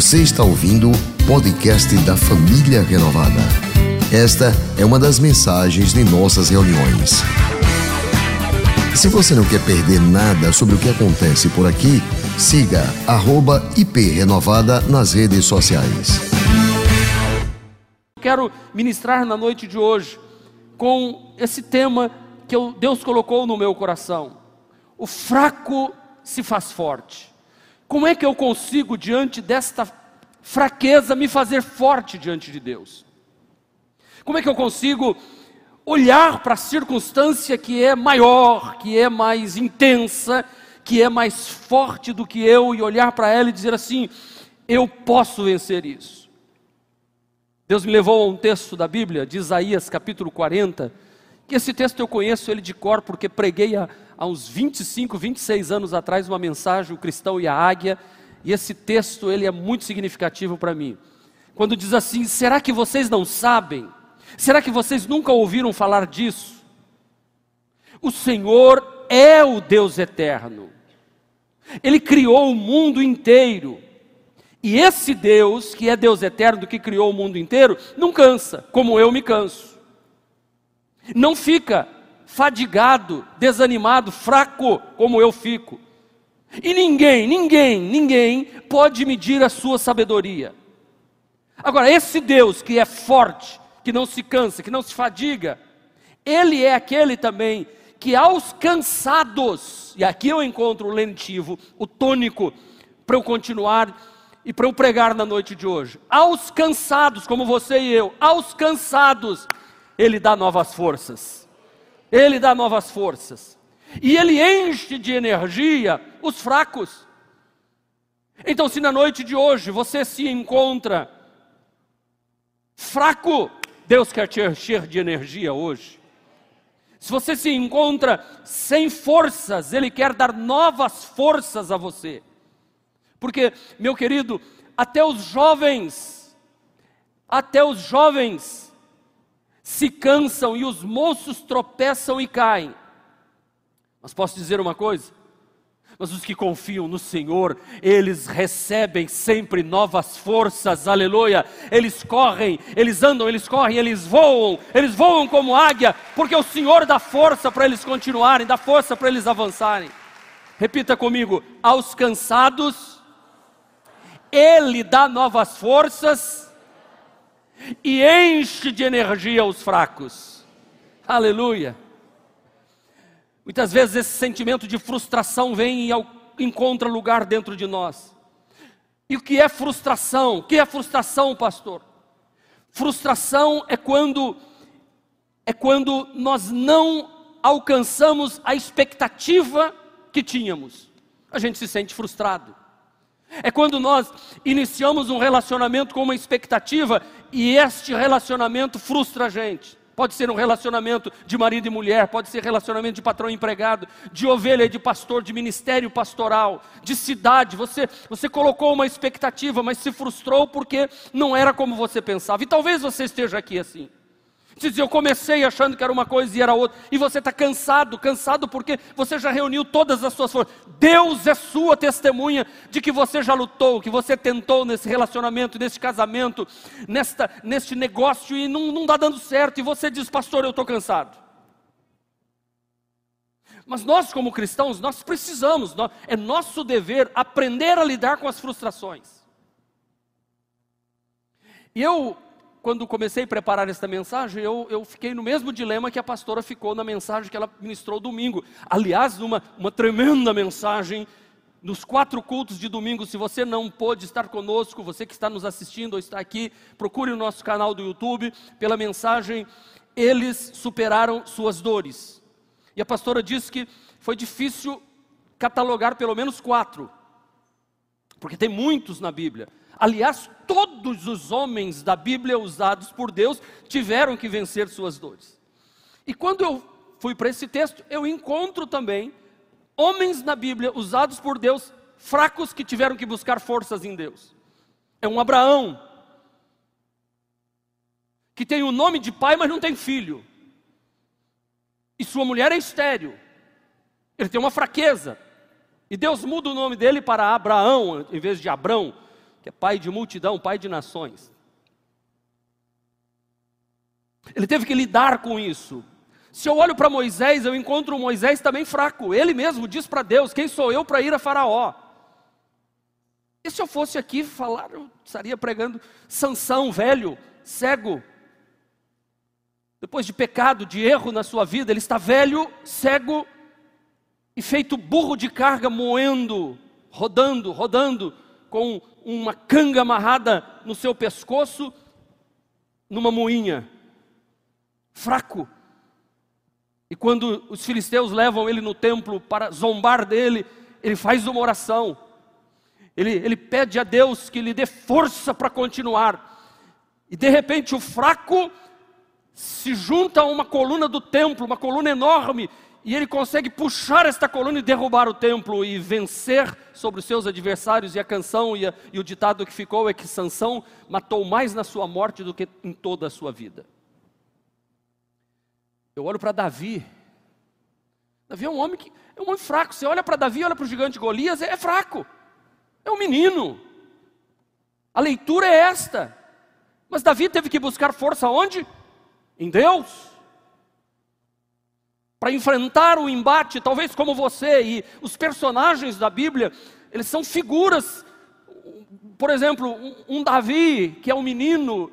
Você está ouvindo o podcast da Família Renovada. Esta é uma das mensagens de nossas reuniões. Se você não quer perder nada sobre o que acontece por aqui, siga @iprenovada nas redes sociais. Quero ministrar na noite de hoje com esse tema que Deus colocou no meu coração. O fraco se faz forte. Como é que eu consigo, diante desta fraqueza, me fazer forte diante de Deus? Como é que eu consigo olhar para a circunstância que é maior, que é mais intensa, que é mais forte do que eu e olhar para ela e dizer assim: eu posso vencer isso. Deus me levou a um texto da Bíblia, de Isaías capítulo 40, que esse texto eu conheço ele de cor porque preguei há, há uns 25, 26 anos atrás uma mensagem, o cristão e a águia, e esse texto ele é muito significativo para mim. Quando diz assim: será que vocês não sabem? Será que vocês nunca ouviram falar disso? O Senhor é o Deus eterno. Ele criou o mundo inteiro. E esse Deus, que é Deus eterno, que criou o mundo inteiro, não cansa, como eu me canso. Não fica fadigado, desanimado, fraco, como eu fico. E ninguém, ninguém, ninguém pode medir a sua sabedoria. Agora, esse Deus que é forte, que não se cansa, que não se fadiga. Ele é aquele também que aos cansados, e aqui eu encontro o lentivo, o tônico, para eu continuar e para eu pregar na noite de hoje. Aos cansados, como você e eu, aos cansados, Ele dá novas forças. Ele dá novas forças. E Ele enche de energia os fracos. Então, se na noite de hoje você se encontra fraco, Deus quer te encher de energia hoje. Se você se encontra sem forças, Ele quer dar novas forças a você. Porque, meu querido, até os jovens, até os jovens se cansam e os moços tropeçam e caem. Mas posso dizer uma coisa? mas os que confiam no Senhor, eles recebem sempre novas forças, aleluia. Eles correm, eles andam, eles correm, eles voam, eles voam como águia, porque o Senhor dá força para eles continuarem, dá força para eles avançarem. Repita comigo: aos cansados, Ele dá novas forças e enche de energia os fracos, aleluia. Muitas vezes esse sentimento de frustração vem e encontra lugar dentro de nós. E o que é frustração? O que é frustração, pastor? Frustração é quando é quando nós não alcançamos a expectativa que tínhamos. A gente se sente frustrado. É quando nós iniciamos um relacionamento com uma expectativa e este relacionamento frustra a gente. Pode ser um relacionamento de marido e mulher, pode ser relacionamento de patrão e empregado, de ovelha e de pastor, de ministério pastoral, de cidade. Você, você colocou uma expectativa, mas se frustrou porque não era como você pensava. E talvez você esteja aqui assim. Diz, eu comecei achando que era uma coisa e era outra, e você está cansado, cansado porque você já reuniu todas as suas forças. Deus é sua testemunha de que você já lutou, que você tentou nesse relacionamento, nesse casamento, nesta, neste negócio e não, dá dando certo, e você diz, pastor, eu estou cansado. Mas nós, como cristãos, nós precisamos, nós, é nosso dever aprender a lidar com as frustrações. E eu quando comecei a preparar esta mensagem, eu, eu fiquei no mesmo dilema que a pastora ficou na mensagem que ela ministrou domingo. Aliás, numa uma tremenda mensagem, nos quatro cultos de domingo. Se você não pôde estar conosco, você que está nos assistindo ou está aqui, procure o nosso canal do YouTube pela mensagem Eles superaram suas dores. E a pastora disse que foi difícil catalogar pelo menos quatro, porque tem muitos na Bíblia. Aliás, todos os homens da Bíblia usados por Deus tiveram que vencer suas dores. E quando eu fui para esse texto, eu encontro também homens na Bíblia usados por Deus, fracos que tiveram que buscar forças em Deus. É um Abraão, que tem o nome de pai, mas não tem filho. E sua mulher é estéril. Ele tem uma fraqueza. E Deus muda o nome dele para Abraão, em vez de Abrão que é pai de multidão, pai de nações. Ele teve que lidar com isso. Se eu olho para Moisés, eu encontro Moisés também fraco. Ele mesmo diz para Deus: Quem sou eu para ir a Faraó? E se eu fosse aqui falar, eu estaria pregando Sansão, velho, cego. Depois de pecado, de erro na sua vida, ele está velho, cego e feito burro de carga, moendo, rodando, rodando, com uma canga amarrada no seu pescoço, numa moinha. Fraco. E quando os filisteus levam ele no templo para zombar dele, ele faz uma oração ele, ele pede a Deus que lhe dê força para continuar. E de repente o fraco se junta a uma coluna do templo, uma coluna enorme, e ele consegue puxar esta coluna e derrubar o templo e vencer sobre os seus adversários. E a canção e, a, e o ditado que ficou é que Sansão matou mais na sua morte do que em toda a sua vida. Eu olho para Davi. Davi é um homem que é um homem fraco. Você olha para Davi, olha para o gigante Golias, é, é fraco. É um menino. A leitura é esta. Mas Davi teve que buscar força onde? Em Deus. Para enfrentar o embate, talvez como você e os personagens da Bíblia, eles são figuras. Por exemplo, um Davi, que é um menino,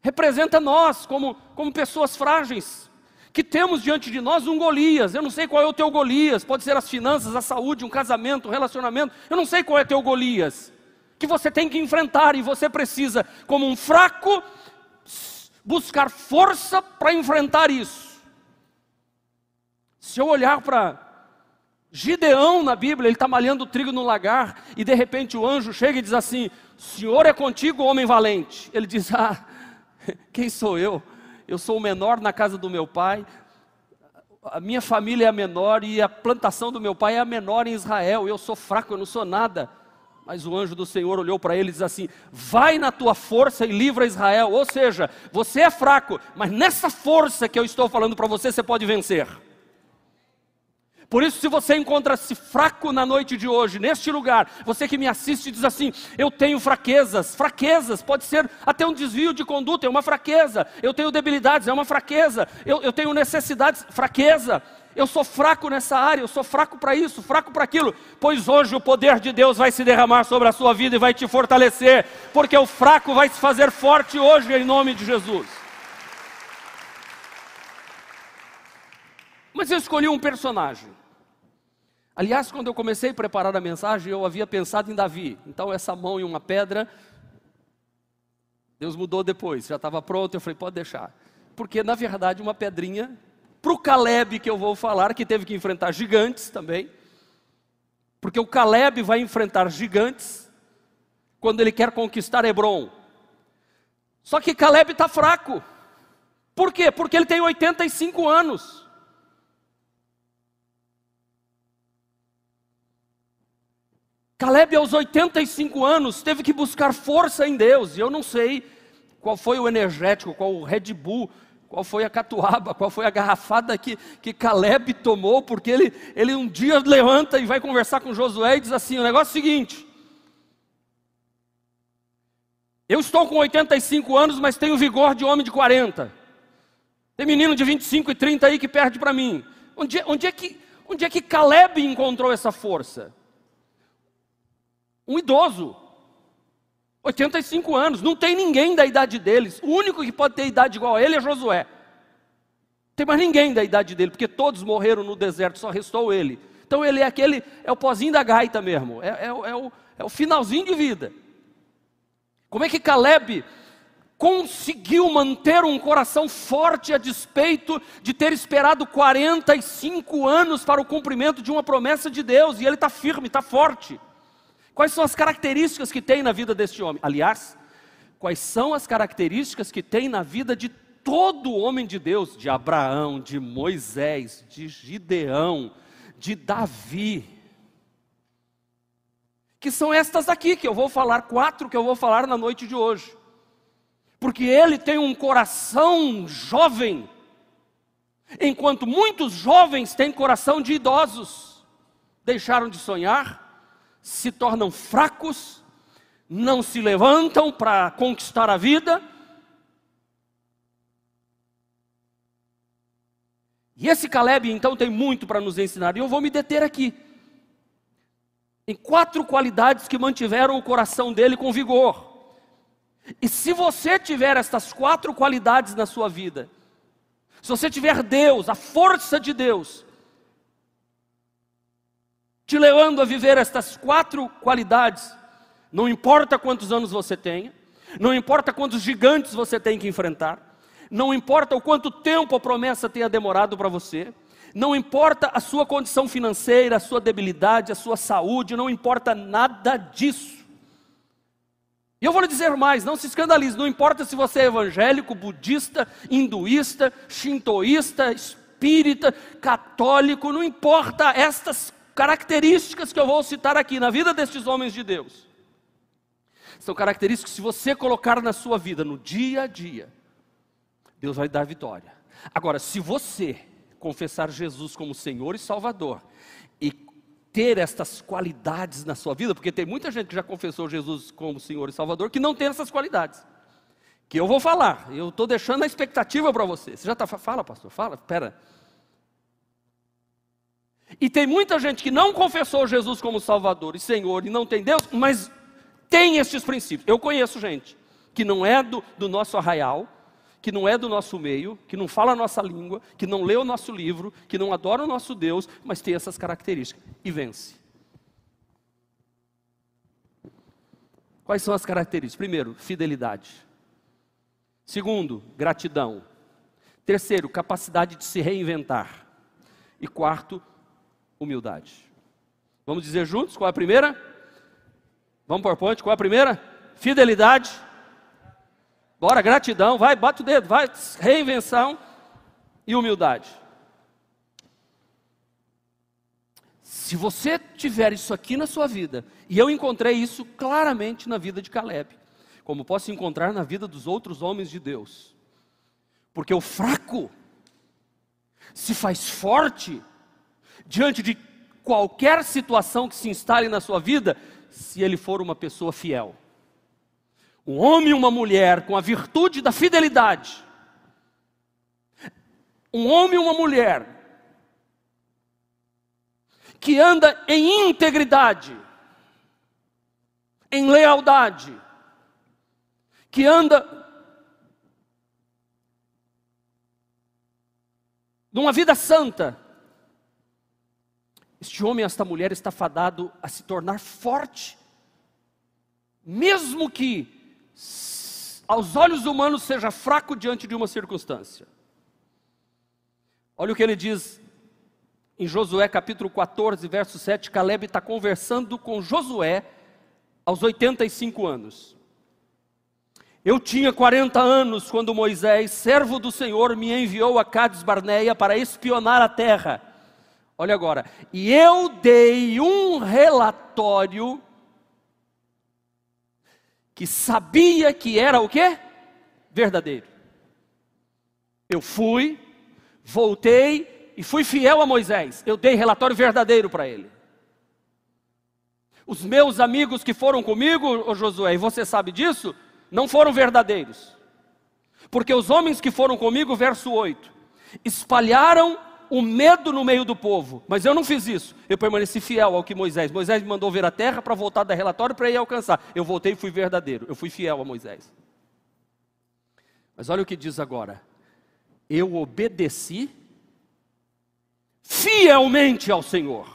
representa nós como, como pessoas frágeis que temos diante de nós um Golias. Eu não sei qual é o teu Golias, pode ser as finanças, a saúde, um casamento, um relacionamento. Eu não sei qual é o teu Golias. Que você tem que enfrentar e você precisa, como um fraco, buscar força para enfrentar isso. Se eu olhar para Gideão na Bíblia, ele está malhando trigo no lagar e de repente o anjo chega e diz assim: Senhor é contigo, homem valente. Ele diz: Ah, quem sou eu? eu sou o menor na casa do meu pai, a minha família é a menor e a plantação do meu pai é a menor em Israel, eu sou fraco, eu não sou nada. Mas o anjo do Senhor olhou para ele e disse assim: Vai na tua força e livra Israel. Ou seja, você é fraco, mas nessa força que eu estou falando para você, você pode vencer. Por isso, se você encontra-se fraco na noite de hoje, neste lugar, você que me assiste diz assim: Eu tenho fraquezas, fraquezas, pode ser até um desvio de conduta, é uma fraqueza. Eu tenho debilidades, é uma fraqueza. Eu, eu tenho necessidades, fraqueza. Eu sou fraco nessa área, eu sou fraco para isso, fraco para aquilo. Pois hoje o poder de Deus vai se derramar sobre a sua vida e vai te fortalecer, porque o fraco vai se fazer forte hoje em nome de Jesus. Mas eu escolhi um personagem Aliás, quando eu comecei a preparar a mensagem, eu havia pensado em Davi. Então, essa mão em uma pedra, Deus mudou depois, já estava pronto. Eu falei, pode deixar. Porque, na verdade, uma pedrinha, para o Caleb que eu vou falar, que teve que enfrentar gigantes também. Porque o Caleb vai enfrentar gigantes quando ele quer conquistar Hebron. Só que Caleb está fraco. Por quê? Porque ele tem 85 anos. Caleb, aos 85 anos, teve que buscar força em Deus, e eu não sei qual foi o energético, qual o Red Bull, qual foi a catuaba, qual foi a garrafada que, que Caleb tomou, porque ele, ele um dia levanta e vai conversar com Josué e diz assim: o negócio é o seguinte. Eu estou com 85 anos, mas tenho vigor de homem de 40. Tem menino de 25 e 30 aí que perde para mim. Onde, onde, é que, onde é que Caleb encontrou essa força? Um idoso, 85 anos, não tem ninguém da idade deles. O único que pode ter idade igual a ele é Josué. Não tem mais ninguém da idade dele, porque todos morreram no deserto, só restou ele. Então ele é aquele, é o pozinho da gaita mesmo, é, é, é, o, é o finalzinho de vida. Como é que Caleb conseguiu manter um coração forte a despeito de ter esperado 45 anos para o cumprimento de uma promessa de Deus, e ele está firme, está forte. Quais são as características que tem na vida deste homem? Aliás, quais são as características que tem na vida de todo homem de Deus, de Abraão, de Moisés, de Gideão, de Davi? Que são estas aqui que eu vou falar, quatro que eu vou falar na noite de hoje. Porque ele tem um coração jovem, enquanto muitos jovens têm coração de idosos. Deixaram de sonhar, se tornam fracos, não se levantam para conquistar a vida. E esse Caleb, então, tem muito para nos ensinar, e eu vou me deter aqui. Em quatro qualidades que mantiveram o coração dele com vigor. E se você tiver estas quatro qualidades na sua vida, se você tiver Deus, a força de Deus, te levando a viver estas quatro qualidades, não importa quantos anos você tenha, não importa quantos gigantes você tem que enfrentar, não importa o quanto tempo a promessa tenha demorado para você, não importa a sua condição financeira, a sua debilidade, a sua saúde, não importa nada disso. E eu vou lhe dizer mais: não se escandalize, não importa se você é evangélico, budista, hinduísta, shintoísta, espírita, católico, não importa estas características que eu vou citar aqui na vida destes homens de Deus são características que, se você colocar na sua vida, no dia a dia, Deus vai dar vitória. Agora, se você confessar Jesus como Senhor e Salvador e ter estas qualidades na sua vida, porque tem muita gente que já confessou Jesus como Senhor e Salvador que não tem essas qualidades. Que eu vou falar, eu estou deixando a expectativa para você. Você já está. Fala, pastor, fala, espera. E tem muita gente que não confessou Jesus como Salvador e Senhor e não tem Deus, mas tem estes princípios. Eu conheço gente que não é do, do nosso arraial, que não é do nosso meio, que não fala a nossa língua, que não lê o nosso livro, que não adora o nosso Deus, mas tem essas características e vence. Quais são as características? Primeiro, fidelidade. Segundo, gratidão. Terceiro, capacidade de se reinventar. E quarto, humildade. Vamos dizer juntos qual é a primeira? Vamos por ponte, qual é a primeira? Fidelidade. Bora, gratidão, vai, bate o dedo, vai, reinvenção e humildade. Se você tiver isso aqui na sua vida, e eu encontrei isso claramente na vida de Caleb, como posso encontrar na vida dos outros homens de Deus, porque o fraco se faz forte diante de qualquer situação que se instale na sua vida, se ele for uma pessoa fiel. Um homem e uma mulher com a virtude da fidelidade. Um homem e uma mulher que anda em integridade, em lealdade, que anda numa vida santa, este homem, esta mulher está fadado a se tornar forte, mesmo que aos olhos humanos seja fraco diante de uma circunstância. Olha o que ele diz em Josué capítulo 14, verso 7. Caleb está conversando com Josué aos 85 anos. Eu tinha 40 anos quando Moisés, servo do Senhor, me enviou a Cades Barneia para espionar a terra. Olha agora. E eu dei um relatório que sabia que era o quê? Verdadeiro. Eu fui, voltei e fui fiel a Moisés. Eu dei relatório verdadeiro para ele. Os meus amigos que foram comigo, Josué, e você sabe disso, não foram verdadeiros. Porque os homens que foram comigo, verso 8, espalharam o medo no meio do povo. Mas eu não fiz isso. Eu permaneci fiel ao que Moisés. Moisés me mandou ver a terra para voltar da relatório para ir alcançar. Eu voltei e fui verdadeiro. Eu fui fiel a Moisés. Mas olha o que diz agora. Eu obedeci fielmente ao Senhor.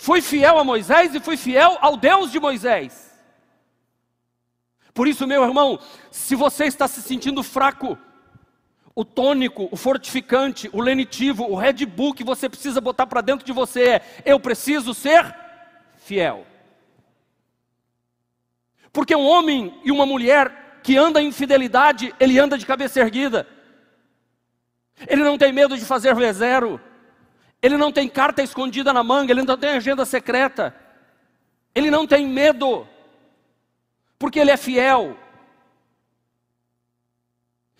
Fui fiel a Moisés e fui fiel ao Deus de Moisés. Por isso, meu irmão, se você está se sentindo fraco, o tônico, o fortificante, o lenitivo, o Red Bull que você precisa botar para dentro de você é: eu preciso ser fiel. Porque um homem e uma mulher que anda em fidelidade, ele anda de cabeça erguida. Ele não tem medo de fazer V0. Ele não tem carta escondida na manga, ele não tem agenda secreta. Ele não tem medo. Porque ele é fiel.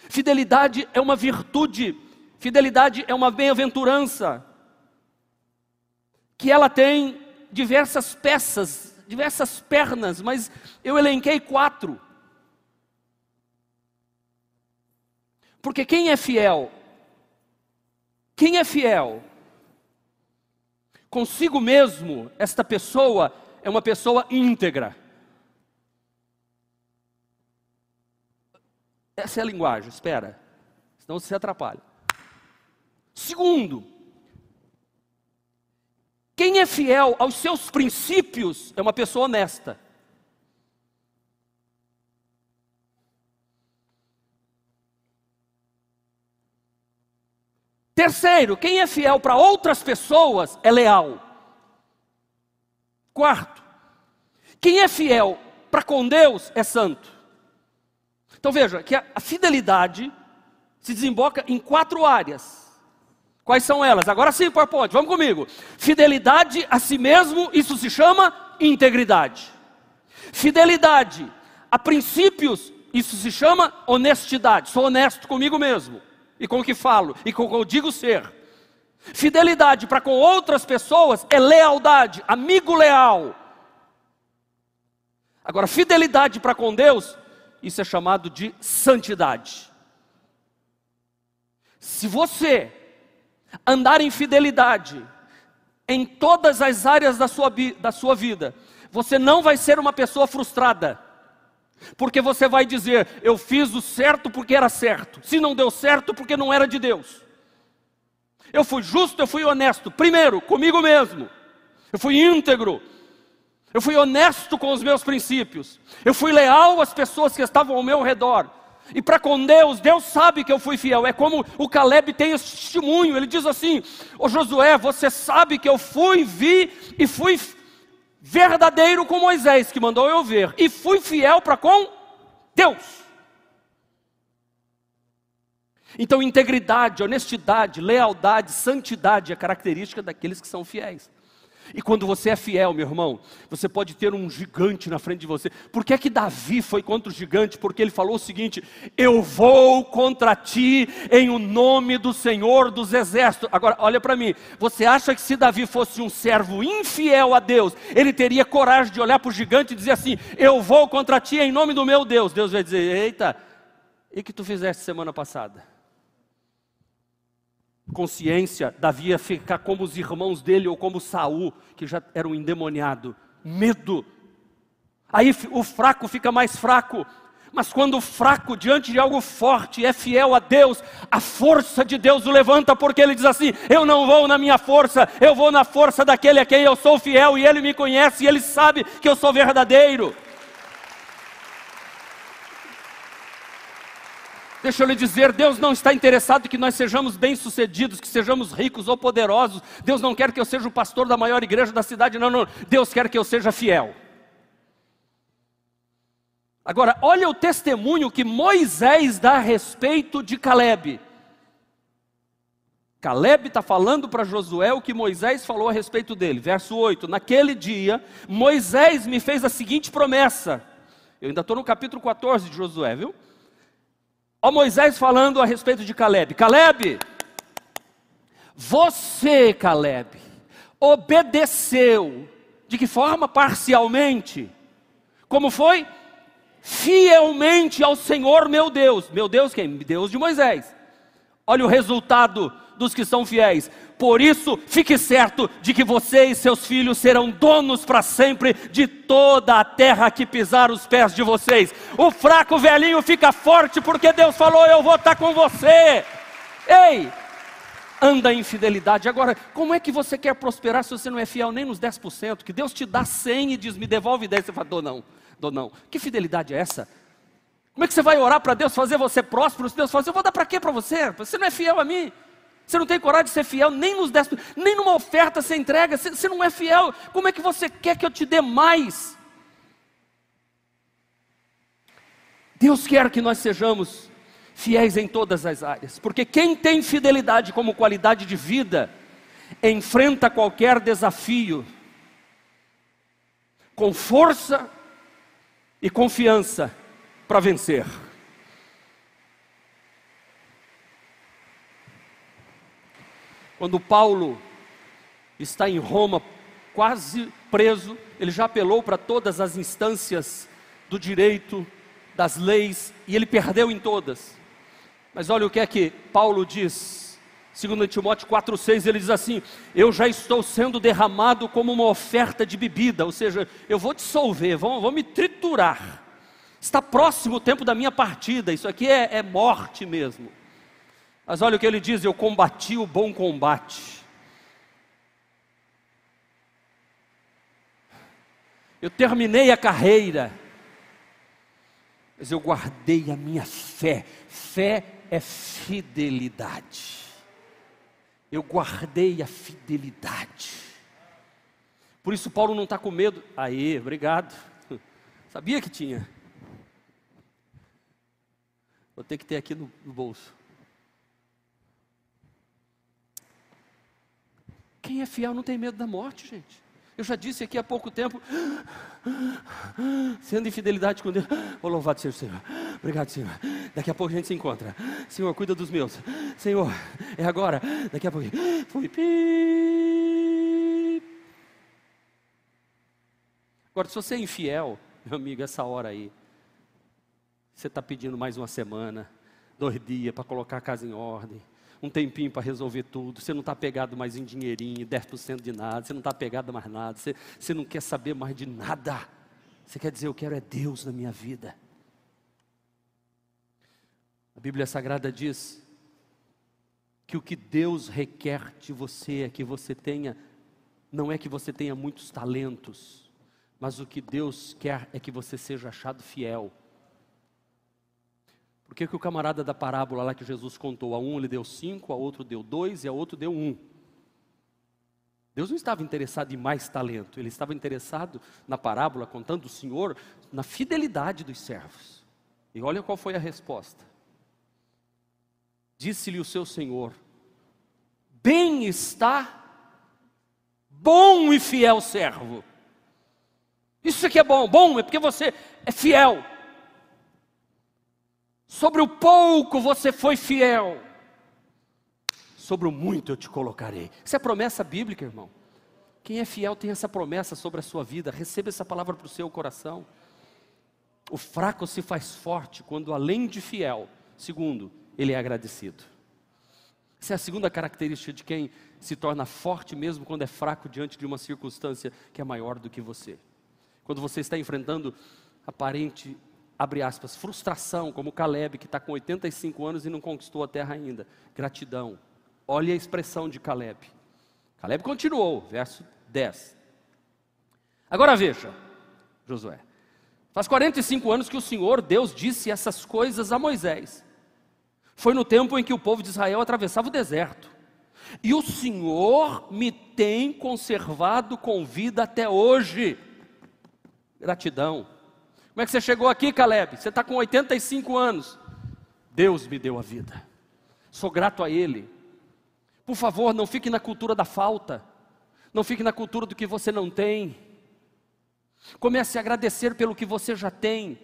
Fidelidade é uma virtude, fidelidade é uma bem-aventurança, que ela tem diversas peças diversas pernas, mas eu elenquei quatro. Porque quem é fiel? Quem é fiel? Consigo mesmo, esta pessoa é uma pessoa íntegra. Essa é a linguagem, espera, senão você se atrapalha. Segundo, quem é fiel aos seus princípios é uma pessoa honesta. Terceiro, quem é fiel para outras pessoas é leal. Quarto, quem é fiel para com Deus é santo. Então veja que a, fidelidade se desemboca em quatro áreas. Quais são elas? Agora sim, PowerPoint, vamos comigo. Fidelidade a si mesmo, isso se chama integridade. Fidelidade a princípios, isso se chama honestidade. Sou honesto comigo mesmo e com o que falo e com o que eu digo ser. Fidelidade para com outras pessoas é lealdade, amigo leal. Agora, fidelidade para com Deus, isso é chamado de santidade. Se você andar em fidelidade em todas as áreas da sua, da sua vida, você não vai ser uma pessoa frustrada. Porque você vai dizer, eu fiz o certo porque era certo. Se não deu certo, porque não era de Deus. Eu fui justo, eu fui honesto. Primeiro, comigo mesmo. Eu fui íntegro. Eu fui honesto com os meus princípios. Eu fui leal às pessoas que estavam ao meu redor. E para com Deus, Deus sabe que eu fui fiel. É como o Caleb tem esse testemunho. Ele diz assim: Ô Josué, você sabe que eu fui, vi e fui verdadeiro com Moisés, que mandou eu ver, e fui fiel para com Deus. Então, integridade, honestidade, lealdade, santidade é característica daqueles que são fiéis. E quando você é fiel, meu irmão, você pode ter um gigante na frente de você. Por que é que Davi foi contra o gigante? Porque ele falou o seguinte: Eu vou contra ti em o nome do Senhor dos exércitos. Agora, olha para mim. Você acha que se Davi fosse um servo infiel a Deus, ele teria coragem de olhar para o gigante e dizer assim: Eu vou contra ti em nome do meu Deus? Deus vai dizer: Eita, e que tu fizeste semana passada? Consciência, Davi ia ficar como os irmãos dele ou como Saul, que já era um endemoniado. Medo. Aí o fraco fica mais fraco. Mas quando o fraco, diante de algo forte, é fiel a Deus, a força de Deus o levanta, porque ele diz assim: Eu não vou na minha força, eu vou na força daquele a quem eu sou fiel, e ele me conhece, e ele sabe que eu sou verdadeiro. Deixa eu lhe dizer, Deus não está interessado que nós sejamos bem-sucedidos, que sejamos ricos ou poderosos. Deus não quer que eu seja o pastor da maior igreja da cidade, não, não. Deus quer que eu seja fiel. Agora, olha o testemunho que Moisés dá a respeito de Caleb. Caleb está falando para Josué o que Moisés falou a respeito dele. Verso 8: Naquele dia, Moisés me fez a seguinte promessa. Eu ainda estou no capítulo 14 de Josué, viu? Ó Moisés falando a respeito de Caleb: Caleb, você, Caleb, obedeceu. De que forma? Parcialmente. Como foi? Fielmente ao Senhor meu Deus. Meu Deus, quem? Deus de Moisés. Olha o resultado dos que são fiéis. Por isso, fique certo de que você e seus filhos serão donos para sempre de toda a terra que pisar os pés de vocês. O fraco velhinho fica forte porque Deus falou: Eu vou estar com você. Ei, anda em fidelidade. Agora, como é que você quer prosperar se você não é fiel nem nos 10%? Que Deus te dá 100 e diz: Me devolve 10. Você fala: Dou não, dou não. Que fidelidade é essa? Como é que você vai orar para Deus fazer você próspero? Se Deus fala, eu vou dar para quê para você? Você não é fiel a mim. Você não tem coragem de ser fiel nem nos dez, nem numa oferta você entrega, você, você não é fiel. Como é que você quer que eu te dê mais? Deus quer que nós sejamos fiéis em todas as áreas, porque quem tem fidelidade como qualidade de vida, enfrenta qualquer desafio com força e confiança para vencer. Quando Paulo está em Roma, quase preso, ele já apelou para todas as instâncias do direito, das leis, e ele perdeu em todas. Mas olha o que é que Paulo diz, segundo Timóteo 4,6, ele diz assim: Eu já estou sendo derramado como uma oferta de bebida, ou seja, eu vou dissolver, vou me triturar. Está próximo o tempo da minha partida, isso aqui é, é morte mesmo. Mas olha o que ele diz: Eu combati o bom combate. Eu terminei a carreira, mas eu guardei a minha fé. Fé é fidelidade. Eu guardei a fidelidade. Por isso Paulo não está com medo. Aí, obrigado. Sabia que tinha. Vou ter que ter aqui no, no bolso. Quem é fiel não tem medo da morte, gente. Eu já disse aqui há pouco tempo, sendo infidelidade com Deus, oh, louvado seja o Senhor, obrigado Senhor, daqui a pouco a gente se encontra, Senhor, cuida dos meus, Senhor, é agora, daqui a pouco, fui, pi. Agora, se você é infiel, meu amigo, essa hora aí, você está pedindo mais uma semana, dois dias para colocar a casa em ordem, um tempinho para resolver tudo, você não está pegado mais em dinheirinho, 10% de nada, você não está pegado mais nada, você, você não quer saber mais de nada. Você quer dizer, eu quero é Deus na minha vida. A Bíblia Sagrada diz que o que Deus requer de você é que você tenha, não é que você tenha muitos talentos, mas o que Deus quer é que você seja achado fiel. Por que, que o camarada da parábola lá que Jesus contou, a um ele deu cinco, a outro deu dois e a outro deu um? Deus não estava interessado em mais talento, ele estava interessado na parábola, contando o Senhor, na fidelidade dos servos. E olha qual foi a resposta. Disse-lhe o seu Senhor: Bem está, bom e fiel servo. Isso aqui é bom, bom é porque você é fiel. Sobre o pouco você foi fiel, sobre o muito eu te colocarei. Isso é promessa bíblica, irmão. Quem é fiel tem essa promessa sobre a sua vida, receba essa palavra para o seu coração. O fraco se faz forte quando, além de fiel, segundo, ele é agradecido. Essa é a segunda característica de quem se torna forte mesmo quando é fraco diante de uma circunstância que é maior do que você. Quando você está enfrentando aparente abre aspas, frustração, como Caleb, que está com 85 anos e não conquistou a terra ainda. Gratidão. Olha a expressão de Caleb. Caleb continuou, verso 10. Agora veja, Josué. Faz 45 anos que o Senhor, Deus, disse essas coisas a Moisés. Foi no tempo em que o povo de Israel atravessava o deserto. E o Senhor me tem conservado com vida até hoje. Gratidão. Como é que você chegou aqui, Caleb? Você está com 85 anos. Deus me deu a vida. Sou grato a Ele. Por favor, não fique na cultura da falta. Não fique na cultura do que você não tem. Comece a agradecer pelo que você já tem.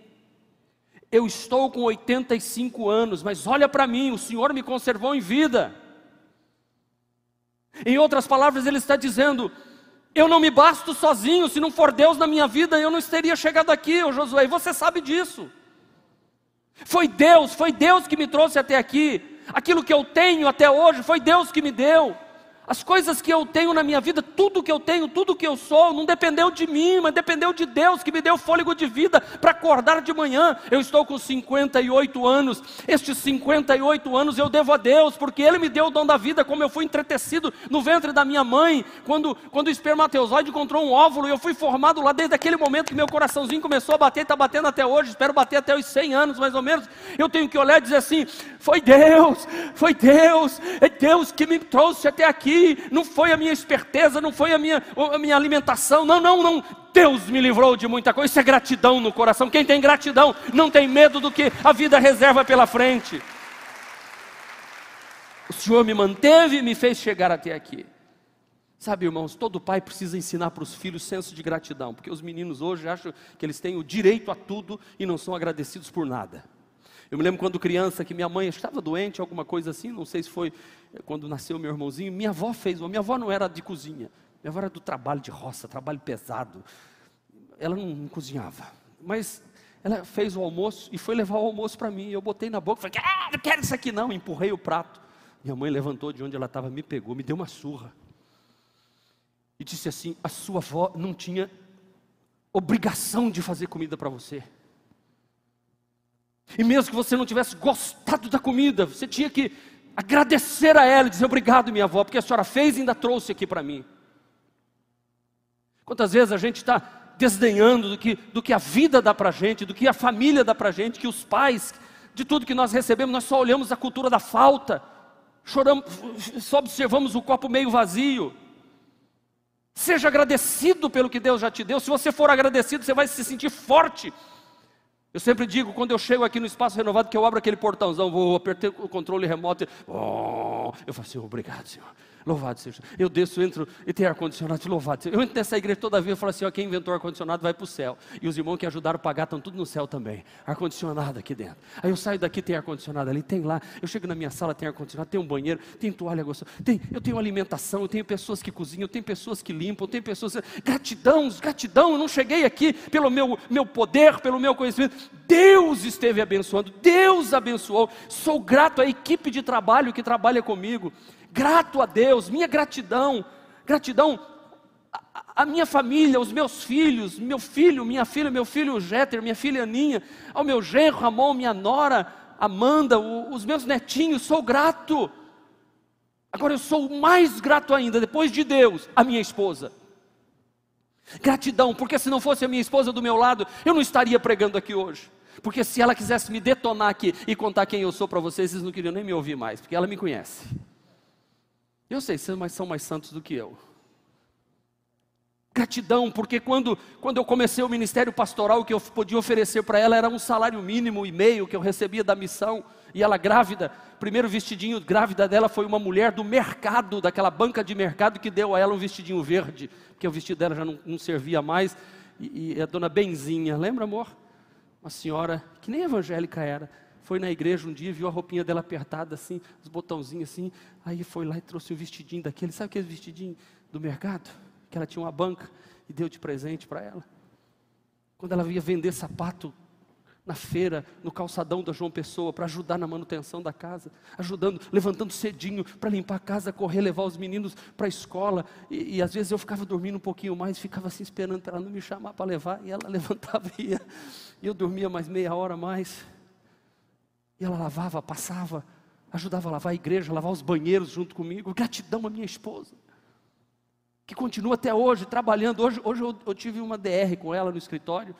Eu estou com 85 anos, mas olha para mim, o Senhor me conservou em vida. Em outras palavras, Ele está dizendo: eu não me basto sozinho, se não for Deus na minha vida, eu não teria chegado aqui, ô Josué, e você sabe disso. Foi Deus, foi Deus que me trouxe até aqui. Aquilo que eu tenho até hoje, foi Deus que me deu. As coisas que eu tenho na minha vida, tudo que eu tenho, tudo que eu sou, não dependeu de mim, mas dependeu de Deus que me deu fôlego de vida para acordar de manhã. Eu estou com 58 anos. Estes 58 anos eu devo a Deus, porque Ele me deu o dom da vida, como eu fui entretecido no ventre da minha mãe, quando, quando o espermatozoide encontrou um óvulo, eu fui formado lá desde aquele momento que meu coraçãozinho começou a bater, está batendo até hoje, espero bater até os 100 anos mais ou menos. Eu tenho que olhar e dizer assim: foi Deus, foi Deus, é Deus que me trouxe até aqui não foi a minha esperteza, não foi a minha, a minha alimentação, não, não, não. Deus me livrou de muita coisa, isso é gratidão no coração. Quem tem gratidão não tem medo do que a vida reserva pela frente. O Senhor me manteve e me fez chegar até aqui. Sabe, irmãos, todo pai precisa ensinar para os filhos senso de gratidão, porque os meninos hoje acham que eles têm o direito a tudo e não são agradecidos por nada. Eu me lembro quando criança que minha mãe estava doente, alguma coisa assim, não sei se foi eh, quando nasceu meu irmãozinho, minha avó fez, minha avó não era de cozinha, minha avó era do trabalho de roça, trabalho pesado. ela não cozinhava, mas ela fez o almoço e foi levar o almoço para mim. Eu botei na boca, falei, ah, não quero isso aqui não. Empurrei o prato. Minha mãe levantou de onde ela estava, me pegou, me deu uma surra. E disse assim: a sua avó não tinha obrigação de fazer comida para você. E mesmo que você não tivesse gostado da comida, você tinha que agradecer a ela e dizer obrigado, minha avó, porque a senhora fez e ainda trouxe aqui para mim. Quantas vezes a gente está desdenhando do que, do que a vida dá para a gente, do que a família dá para a gente, que os pais, de tudo que nós recebemos, nós só olhamos a cultura da falta, choramos, só observamos o copo meio vazio. Seja agradecido pelo que Deus já te deu. Se você for agradecido, você vai se sentir forte. Eu sempre digo, quando eu chego aqui no espaço renovado, que eu abro aquele portãozão, vou apertar o controle remoto, e, oh, eu falo assim, obrigado, Senhor. Louvado seja. Eu desço, entro e tem ar-condicionado, louvado seja. Eu entro nessa igreja toda vez e falo assim: ó, quem inventou ar-condicionado vai para o céu. E os irmãos que ajudaram a pagar estão tudo no céu também. Ar-condicionado aqui dentro. Aí eu saio daqui, tem ar-condicionado ali, tem lá. Eu chego na minha sala, tem ar-condicionado, tem um banheiro, tem toalha gostosa. Tem, eu tenho alimentação, eu tenho pessoas que cozinham, eu tenho pessoas que limpam, eu tenho pessoas. Gratidão, gratidão. Eu não cheguei aqui pelo meu, meu poder, pelo meu conhecimento. Deus esteve abençoando, Deus abençoou. Sou grato à equipe de trabalho que trabalha comigo grato a Deus, minha gratidão, gratidão a, minha família, os meus filhos, meu filho, minha filha, meu filho Jéter, minha filha Aninha, ao meu genro Ramon, minha nora Amanda, o, os meus netinhos, sou grato. Agora eu sou mais grato ainda, depois de Deus, a minha esposa. Gratidão, porque se não fosse a minha esposa do meu lado, eu não estaria pregando aqui hoje. Porque se ela quisesse me detonar aqui e contar quem eu sou para vocês, vocês não queriam nem me ouvir mais, porque ela me conhece. Eu sei, mas são mais santos do que eu. Gratidão, porque quando, quando eu comecei o ministério pastoral, o que eu podia oferecer para ela era um salário mínimo e meio que eu recebia da missão, e ela grávida, primeiro vestidinho grávida dela foi uma mulher do mercado, daquela banca de mercado que deu a ela um vestidinho verde, porque o vestido dela já não, não servia mais, e, e a dona Benzinha, lembra amor? Uma senhora que nem evangélica era, foi na igreja um dia, viu a roupinha dela apertada assim, os botãozinhos assim, aí foi lá e trouxe o vestidinho daquele, sabe aquele vestidinho do mercado? Que ela tinha uma banca e deu de presente para ela. Quando ela ia vender sapato na feira, no calçadão da João Pessoa, para ajudar na manutenção da casa, ajudando, levantando cedinho para limpar a casa, correr, levar os meninos para a escola. E, e, às vezes eu ficava dormindo um pouquinho mais, ficava assim esperando para ela não me chamar para levar, e ela levantava e ia, e eu dormia mais meia hora mais. E ela lavava, passava, ajudava a lavar a igreja, lavar os banheiros junto comigo. Gratidão à minha esposa, que continua até hoje trabalhando. Hoje, hoje eu, eu tive uma DR com ela no escritório.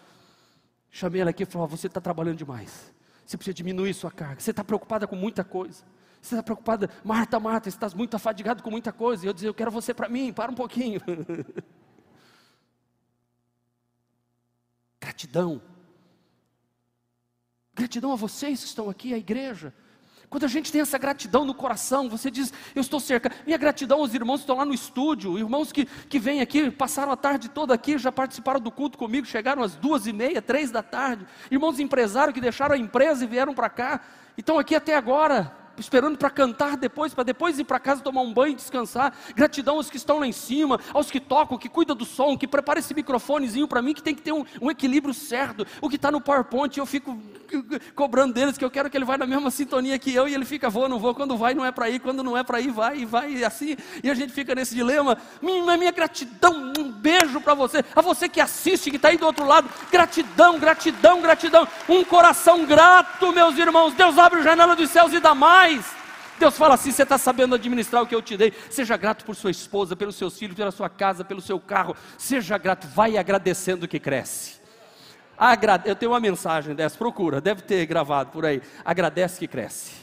Chamei ela aqui e falei: Você está trabalhando demais. Você precisa diminuir sua carga. Você está preocupada com muita coisa. Você está preocupada, Marta, Marta, você está muito afadigado com muita coisa. E eu dizia: Eu quero você para mim, para um pouquinho. Gratidão. Gratidão a vocês que estão aqui, a igreja. Quando a gente tem essa gratidão no coração, você diz, eu estou cerca. Minha gratidão aos irmãos que estão lá no estúdio, irmãos que, que vêm aqui, passaram a tarde toda aqui, já participaram do culto comigo, chegaram às duas e meia, três da tarde. Irmãos empresários que deixaram a empresa e vieram para cá, e estão aqui até agora esperando para cantar depois, para depois ir para casa tomar um banho e descansar. Gratidão aos que estão lá em cima, aos que tocam, que cuidam do som, que prepara esse microfonezinho para mim, que tem que ter um, um equilíbrio certo. O que está no PowerPoint, eu fico cobrando deles, que eu quero que ele vá na mesma sintonia que eu, e ele fica, vou, não vou, quando vai, não é para ir, quando não é para ir, vai, e vai, e assim, e a gente fica nesse dilema. Minha, minha gratidão, um beijo para você, a você que assiste, que está aí do outro lado, gratidão, gratidão, gratidão, um coração grato, meus irmãos. Deus abre a janela dos céus e dá mais mais. Deus fala assim: você está sabendo administrar o que eu te dei. Seja grato por sua esposa, pelos seus filhos, pela sua casa, pelo seu carro. Seja grato, vai agradecendo que cresce. Agrade... Eu tenho uma mensagem dessa, procura, deve ter gravado por aí. Agradece que cresce.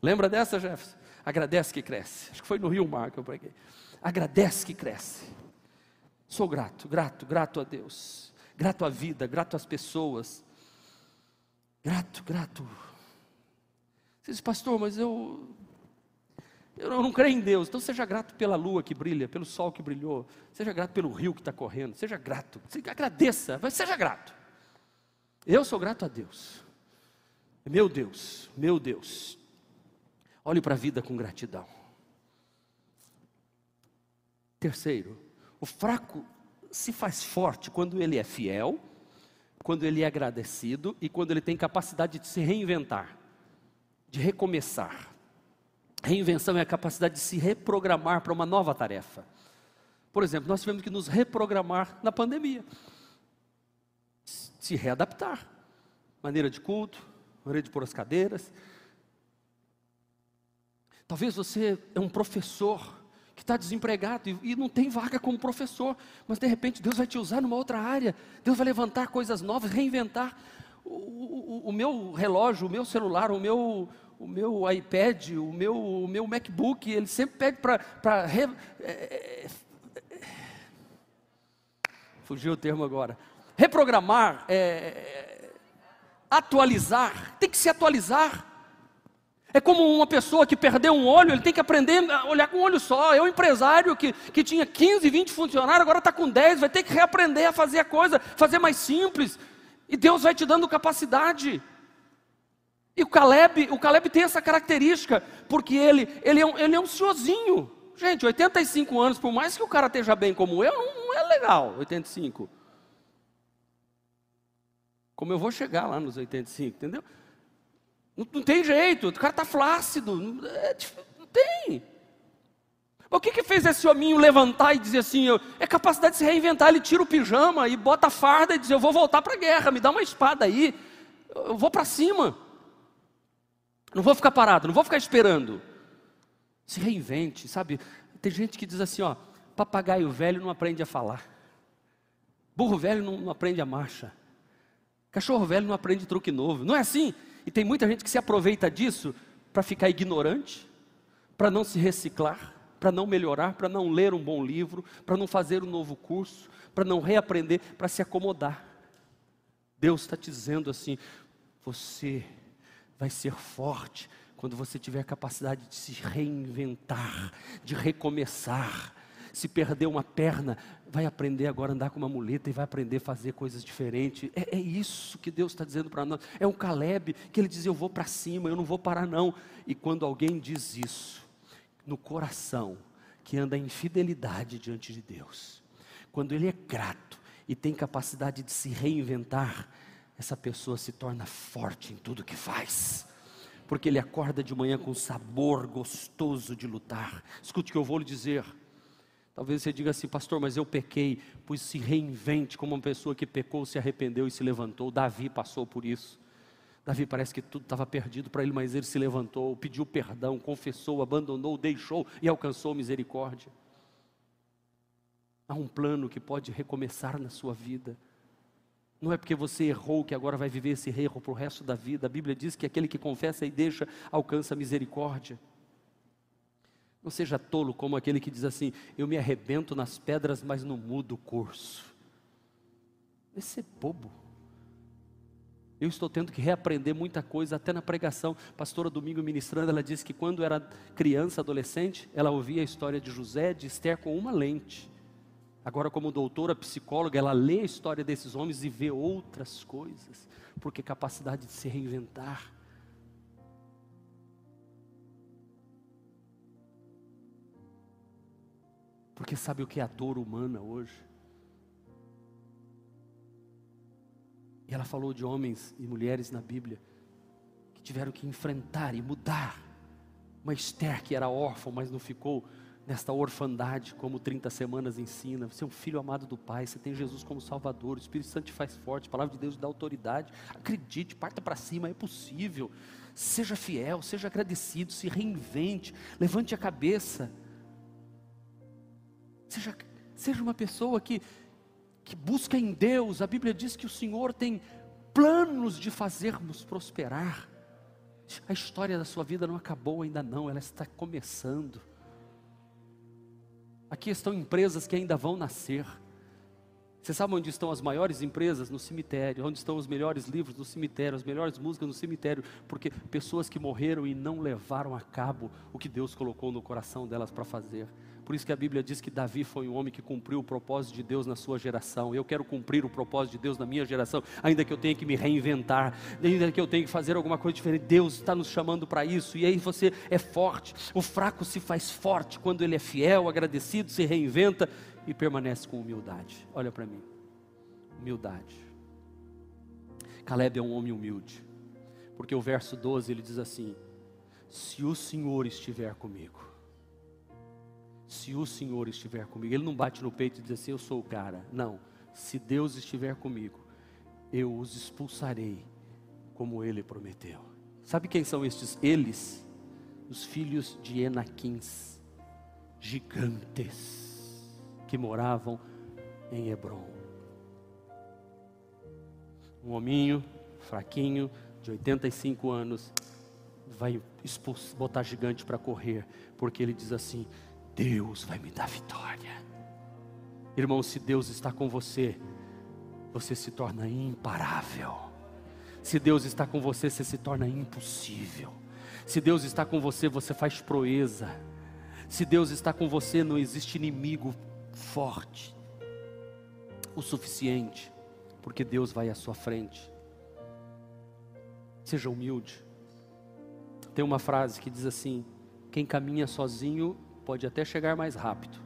Lembra dessa, Jefferson? Agradece que cresce. Acho que foi no Rio Mar que eu preguei. Agradece que cresce. Sou grato, grato, grato a Deus. Grato à vida, grato às pessoas. Grato, grato você diz, pastor, mas eu, eu não creio em Deus. Então seja grato pela lua que brilha, pelo sol que brilhou. Seja grato pelo rio que está correndo. Seja grato. Agradeça, mas seja grato. Eu sou grato a Deus. Meu Deus, meu Deus. Olhe para a vida com gratidão. Terceiro, o fraco se faz forte quando ele é fiel, quando ele é agradecido e quando ele tem capacidade de se reinventar, de recomeçar. Reinvenção é a capacidade de se reprogramar para uma nova tarefa. Por exemplo, nós tivemos que nos reprogramar na pandemia, se readaptar. Maneira de culto, maneira de pôr as cadeiras. Talvez você é um professor que está desempregado e, e, não tem vaga como professor, mas de repente Deus vai te usar numa outra área, Deus vai levantar coisas novas, reinventar. O, o, o meu relógio, o meu celular, o meu, o meu iPad, o meu, o meu MacBook, ele sempre pede para. É, é, fugiu o termo agora. Reprogramar, é, atualizar, tem que se atualizar. É como uma pessoa que perdeu um olho, ele tem que aprender a olhar com um olho só. É um empresário que, que tinha 15, 20 funcionários, agora está com 10, vai ter que reaprender a fazer a coisa, fazer mais simples. E Deus vai te dando capacidade. E o Caleb, o Caleb tem essa característica, porque ele, ele, é, um, ele é um senhorzinho. Gente, 85 anos, por mais que o cara esteja bem como eu, não, não é legal, 85. Como eu vou chegar lá nos 85, entendeu? Não, não tem jeito, o cara está flácido, não, é, não tem. O que, que fez esse hominho levantar e dizer assim? Eu, é capacidade de se reinventar. Ele tira o pijama e bota a farda e diz: Eu vou voltar para a guerra, me dá uma espada aí, eu vou para cima. Não vou ficar parado, não vou ficar esperando. Se reinvente, sabe? Tem gente que diz assim: ó, papagaio velho não aprende a falar, burro velho não, não aprende a marcha, cachorro velho não aprende truque novo. Não é assim? E tem muita gente que se aproveita disso para ficar ignorante, para não se reciclar, para não melhorar, para não ler um bom livro, para não fazer um novo curso, para não reaprender, para se acomodar. Deus está dizendo assim: você vai ser forte quando você tiver capacidade de se reinventar, de recomeçar, se perder uma perna, vai aprender agora a andar com uma muleta e vai aprender a fazer coisas diferentes. É, é isso que Deus está dizendo para nós. É um Caleb que ele diz: Eu vou para cima, eu não vou parar, não. E quando alguém diz isso, no coração, que anda em fidelidade diante de Deus, quando ele é grato e tem capacidade de se reinventar, essa pessoa se torna forte em tudo que faz porque ele acorda de manhã com sabor gostoso de lutar. Escute o que eu vou lhe dizer. Talvez você diga assim, pastor, mas eu pequei, pois se reinvente como uma pessoa que pecou, se arrependeu e se levantou. Davi passou por isso. Davi parece que tudo estava perdido para ele, mas ele se levantou, pediu perdão, confessou, abandonou, deixou e alcançou misericórdia. Há um plano que pode recomeçar na sua vida. Não é porque você errou que agora vai viver esse erro para o resto da vida. A Bíblia diz que aquele que confessa e deixa alcança misericórdia. Não seja tolo como aquele que diz assim: Eu me arrebento nas pedras, mas não mudo o curso. Esse é bobo. Eu estou tendo que reaprender muita coisa, até na pregação. Pastora Domingo ministrando, ela disse que quando era criança, adolescente, ela ouvia a história de José, de Esther com uma lente. Agora, como doutora psicóloga, ela lê a história desses homens e vê outras coisas, porque capacidade de se reinventar. Porque sabe o que é a dor humana hoje? E ela falou de homens e mulheres na Bíblia que tiveram que enfrentar e mudar. Uma Esther que era órfã, mas não ficou nesta orfandade, como 30 semanas ensina. Você é um filho amado do Pai, você tem Jesus como Salvador, o Espírito Santo te faz forte, a palavra de Deus te dá autoridade. Acredite, parta para cima, é possível. Seja fiel, seja agradecido, se reinvente, levante a cabeça. Seja, seja uma pessoa que, que busca em Deus. A Bíblia diz que o Senhor tem planos de fazermos prosperar. A história da sua vida não acabou ainda não, ela está começando. Aqui estão empresas que ainda vão nascer. Você sabe onde estão as maiores empresas? No cemitério. Onde estão os melhores livros? No cemitério. As melhores músicas no cemitério. Porque pessoas que morreram e não levaram a cabo o que Deus colocou no coração delas para fazer. Por isso que a Bíblia diz que Davi foi um homem que cumpriu o propósito de Deus na sua geração. Eu quero cumprir o propósito de Deus na minha geração, ainda que eu tenha que me reinventar, ainda que eu tenha que fazer alguma coisa diferente. Deus está nos chamando para isso. E aí você é forte. O fraco se faz forte quando ele é fiel, agradecido, se reinventa e permanece com humildade. Olha para mim. Humildade. Caleb é um homem humilde. Porque o verso 12 ele diz assim: Se o Senhor estiver comigo, se o Senhor estiver comigo, ele não bate no peito e diz assim: Eu sou o cara. Não. Se Deus estiver comigo, eu os expulsarei, como ele prometeu. Sabe quem são estes eles? Os filhos de Enaquins, gigantes, que moravam em Hebron. Um hominho, fraquinho, de 85 anos, vai expulsar, botar gigante para correr, porque ele diz assim: Deus vai me dar vitória. Irmão, se Deus está com você, você se torna imparável. Se Deus está com você, você se torna impossível. Se Deus está com você, você faz proeza. Se Deus está com você, não existe inimigo forte o suficiente, porque Deus vai à sua frente. Seja humilde. Tem uma frase que diz assim: quem caminha sozinho pode até chegar mais rápido,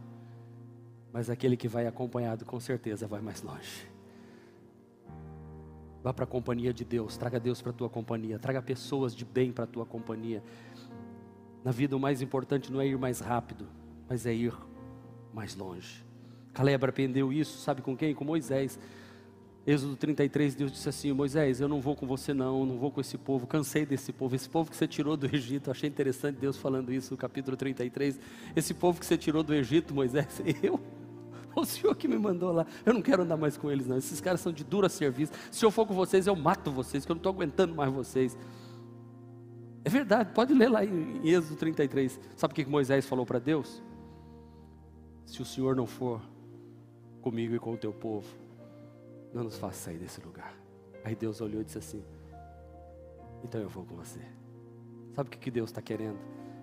mas aquele que vai acompanhado com certeza vai mais longe. Vá para a companhia de Deus, traga Deus para a tua companhia, traga pessoas de bem para a tua companhia. Na vida o mais importante não é ir mais rápido, mas é ir mais longe. Caleb aprendeu isso, sabe com quem? Com Moisés. Êxodo 33, Deus disse assim: Moisés, eu não vou com você, não, não vou com esse povo, cansei desse povo. Esse povo que você tirou do Egito, achei interessante Deus falando isso no capítulo 33. Esse povo que você tirou do Egito, Moisés, eu, o senhor que me mandou lá, eu não quero andar mais com eles, não. Esses caras são de dura serviço. Se eu for com vocês, eu mato vocês, que eu não estou aguentando mais vocês. É verdade, pode ler lá em Êxodo 33. Sabe o que Moisés falou para Deus? Se o senhor não for comigo e com o teu povo, não nos faça sair desse lugar. Aí Deus olhou e disse assim: Então eu vou com você. Sabe o que Deus está querendo?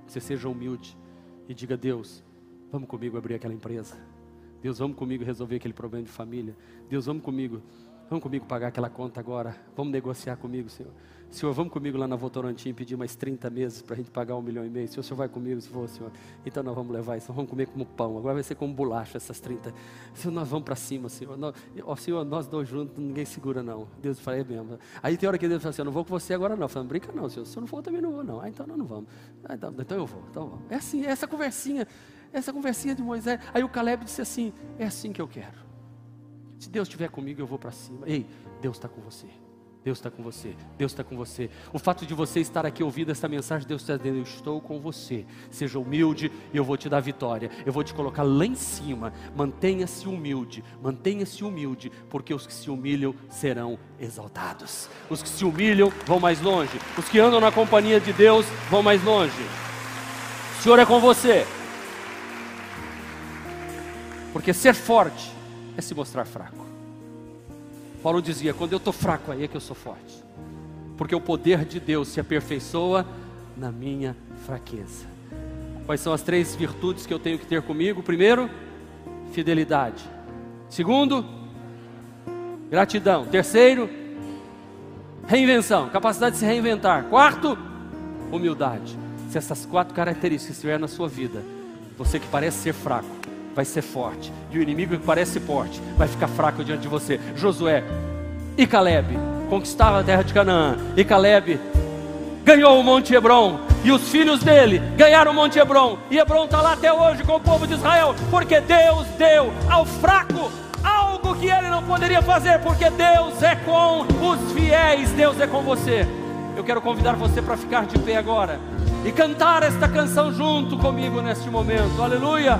Que você seja humilde e diga: Deus, vamos comigo abrir aquela empresa. Deus, vamos comigo resolver aquele problema de família. Deus, vamos comigo, vamos comigo pagar aquela conta agora. Vamos negociar comigo, Senhor. Senhor, vamos comigo lá na Votorantim pedir mais 30 meses para a gente pagar um milhão e meio. Senhor, o Senhor vai comigo? Se for, Senhor. Então nós vamos levar isso, vamos comer como pão. Agora vai ser como bolacha essas 30. Senhor, nós vamos para cima, Senhor. Nós, ó, Senhor, nós dois juntos, ninguém segura não. Deus fala, é mesmo. Aí tem hora que Deus fala assim, eu não vou com você agora não. Falando, brinca não, Senhor. Se eu não for, eu também não vou não. Ah, então nós não vamos. Ah, então, então eu vou, então vamos. É assim, é essa conversinha, essa conversinha de Moisés. Aí o Caleb disse assim, é assim que eu quero. Se Deus estiver comigo, eu vou para cima. Ei, Deus está com você. Deus está com você, Deus está com você. O fato de você estar aqui ouvindo essa mensagem, Deus está dizendo: Eu estou com você. Seja humilde e eu vou te dar vitória. Eu vou te colocar lá em cima. Mantenha-se humilde, mantenha-se humilde, porque os que se humilham serão exaltados. Os que se humilham vão mais longe. Os que andam na companhia de Deus vão mais longe. O Senhor é com você. Porque ser forte é se mostrar fraco. Paulo dizia: quando eu estou fraco, aí é que eu sou forte. Porque o poder de Deus se aperfeiçoa na minha fraqueza. Quais são as três virtudes que eu tenho que ter comigo? Primeiro, fidelidade. Segundo, gratidão. Terceiro, reinvenção, capacidade de se reinventar. Quarto, humildade. Se essas quatro características estiverem na sua vida, você que parece ser fraco, vai ser forte. E o inimigo que parece forte vai ficar fraco diante de você. Josué e Caleb conquistaram a terra de Canaã. E Caleb ganhou o Monte Hebron. E os filhos dele ganharam o Monte Hebron. E Hebron está lá até hoje com o povo de Israel. Porque Deus deu ao fraco algo que ele não poderia fazer. Porque Deus é com os fiéis. Deus é com você. Eu quero convidar você para ficar de pé agora e cantar esta canção junto comigo neste momento. Aleluia.